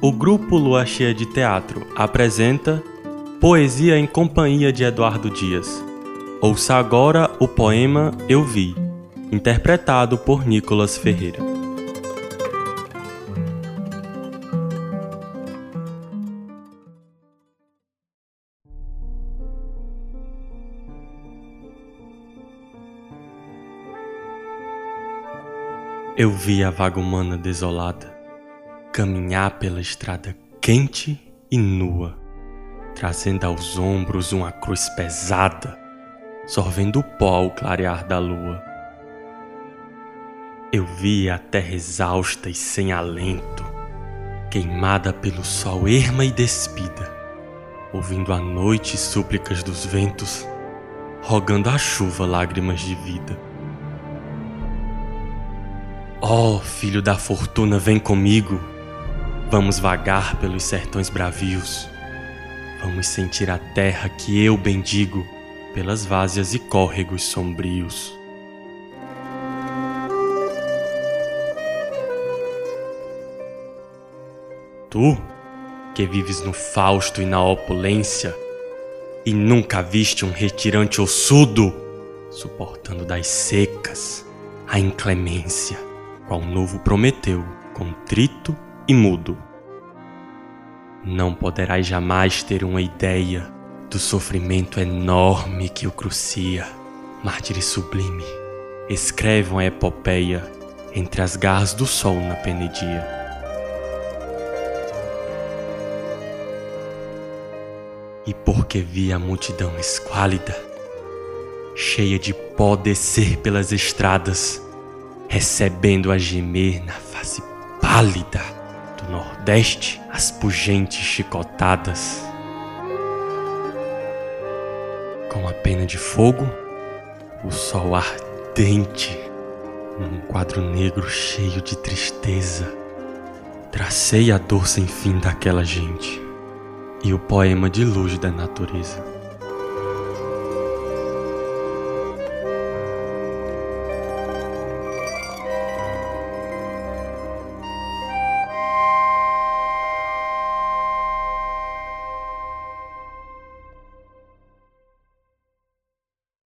o grupo Lua Cheia de Teatro apresenta Poesia em Companhia de Eduardo Dias. Ouça agora o poema Eu Vi, interpretado por Nicolas Ferreira. Eu vi a vaga humana desolada caminhar pela estrada quente e nua, trazendo aos ombros uma cruz pesada, sorvendo o pó ao clarear da lua. Eu vi a terra exausta e sem alento, queimada pelo sol erma e despida, ouvindo à noite súplicas dos ventos, rogando à chuva lágrimas de vida. Ó oh, filho da fortuna, vem comigo Vamos vagar pelos sertões bravios. Vamos sentir a terra que eu bendigo pelas várzeas e córregos sombrios. Tu, que vives no fausto e na opulência, e nunca viste um retirante ossudo, suportando das secas a inclemência, qual novo prometeu, contrito e mudo. Não poderás jamais ter uma ideia do sofrimento enorme que o crucia. Mártire sublime, escreve uma epopeia entre as garras do sol na penedia. E porque vi a multidão esquálida, cheia de pó descer pelas estradas, recebendo a gemer na face pálida Nordeste, as pungentes chicotadas. Com a pena de fogo, o sol ardente, num quadro negro cheio de tristeza, tracei a dor sem fim daquela gente e o poema de luz da natureza.